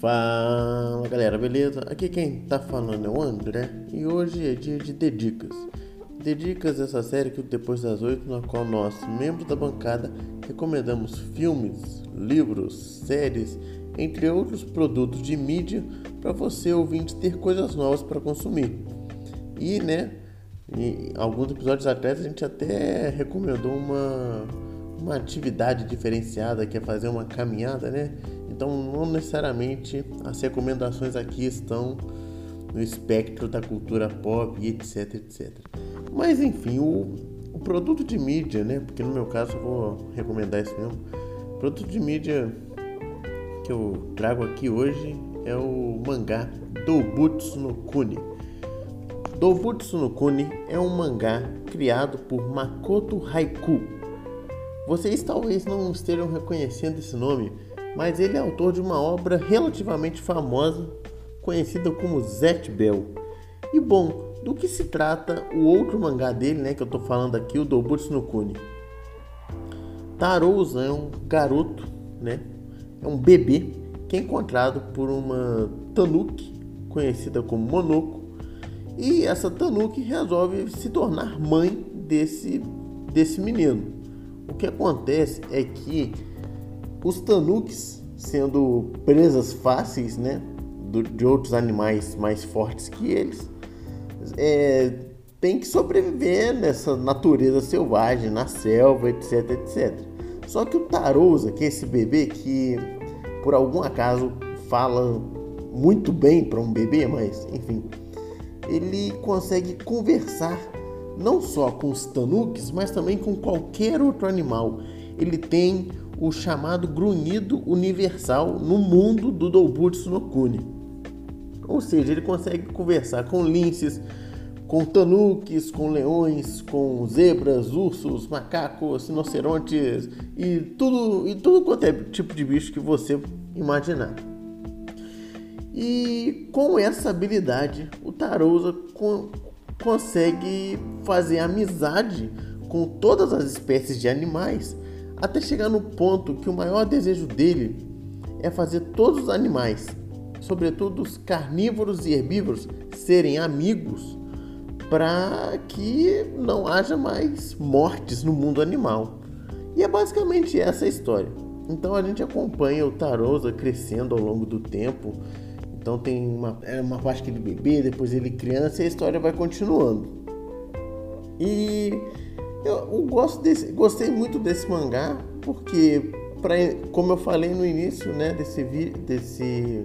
Fala galera, beleza? Aqui quem tá falando é o André e hoje é dia de Dedicas. Dedicas é essa série que depois das oito, na qual nós, membros da bancada, recomendamos filmes, livros, séries, entre outros produtos de mídia para você ouvinte ter coisas novas para consumir. E né, em alguns episódios atrás a gente até recomendou uma uma atividade diferenciada que é fazer uma caminhada, né? Então, não necessariamente as recomendações aqui estão no espectro da cultura pop etc, etc. Mas enfim, o, o produto de mídia, né? Porque no meu caso eu vou recomendar isso mesmo. O produto de mídia que eu trago aqui hoje é o mangá Doubutsu no Kuni. Doubutsu no Kuni é um mangá criado por Makoto Haiku vocês talvez não estejam reconhecendo esse nome, mas ele é autor de uma obra relativamente famosa, conhecida como Zet Bell. E bom, do que se trata o outro mangá dele, né, que eu tô falando aqui, o Dobutsu no Kuni? Tarousa é um garoto, né, é um bebê que é encontrado por uma Tanuki, conhecida como Monoko, e essa Tanuki resolve se tornar mãe desse, desse menino. O que acontece é que os tanuks, sendo presas fáceis, né, de outros animais mais fortes que eles, é, tem que sobreviver nessa natureza selvagem, na selva, etc, etc. Só que o Tarousa, que é esse bebê que por algum acaso fala muito bem para um bebê, mas enfim, ele consegue conversar não só com os tanuques, mas também com qualquer outro animal. Ele tem o chamado grunhido universal no mundo do Doubutsu no Kuni. Ou seja, ele consegue conversar com linces, com tanuques, com leões, com zebras, ursos, macacos, rinocerontes e tudo, e tudo quanto é tipo de bicho que você imaginar. E com essa habilidade, o Tarousa consegue fazer amizade com todas as espécies de animais, até chegar no ponto que o maior desejo dele é fazer todos os animais, sobretudo os carnívoros e herbívoros, serem amigos para que não haja mais mortes no mundo animal. E é basicamente essa a história. Então a gente acompanha o Tarosa crescendo ao longo do tempo então tem uma, é uma parte que ele bebê, depois ele criança e a história vai continuando. E eu, eu gosto desse, gostei muito desse mangá porque, pra, como eu falei no início né, desse, desse,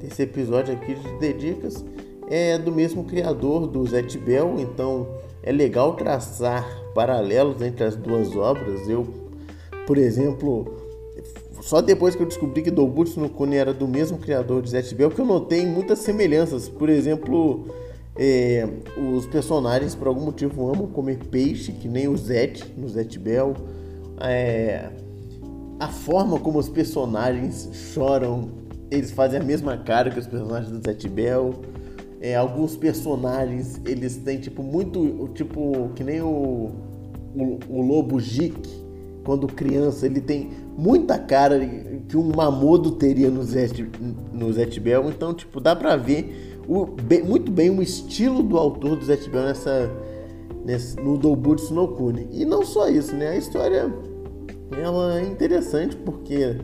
desse episódio aqui de Dedicas, é do mesmo criador do Zet Bell, então é legal traçar paralelos entre as duas obras. Eu, por exemplo, só depois que eu descobri que Dobutsu no Kuni era do mesmo criador de Zet Bell que eu notei muitas semelhanças. Por exemplo, é, os personagens por algum motivo amam comer peixe, que nem o Zet no Zet Bell. É, a forma como os personagens choram, eles fazem a mesma cara que os personagens do Zet Bell. É, alguns personagens eles têm tipo muito tipo que nem o, o, o lobo Jik quando criança ele tem muita cara que um Mamodo teria no Zet, no Zet Bell. Então, tipo, dá pra ver o, bem, muito bem o estilo do autor do Zet Bell nessa, nessa, no Doubutsu no. E não só isso, né? A história ela é interessante porque,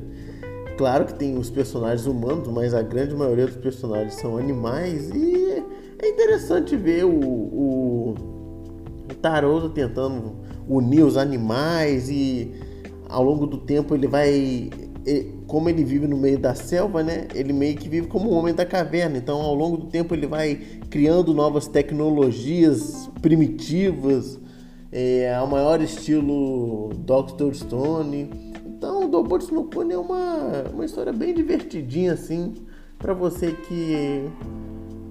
claro que tem os personagens humanos, mas a grande maioria dos personagens são animais e é interessante ver o, o, tentando unir os animais e ao longo do tempo ele vai como ele vive no meio da selva, né? Ele meio que vive como um homem da caverna. Então, ao longo do tempo, ele vai criando novas tecnologias primitivas, é, ao maior estilo Dr. Stone. Então, Dobutsu no Kuni é uma, uma história bem divertidinha, assim, para você que,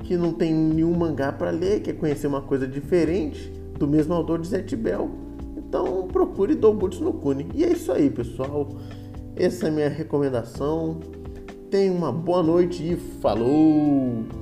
que não tem nenhum mangá para ler, quer conhecer uma coisa diferente, do mesmo autor de Zet Bell. Então procure Dobutsu no Kuni. E é isso aí, pessoal. Essa é a minha recomendação. Tenha uma boa noite e falou!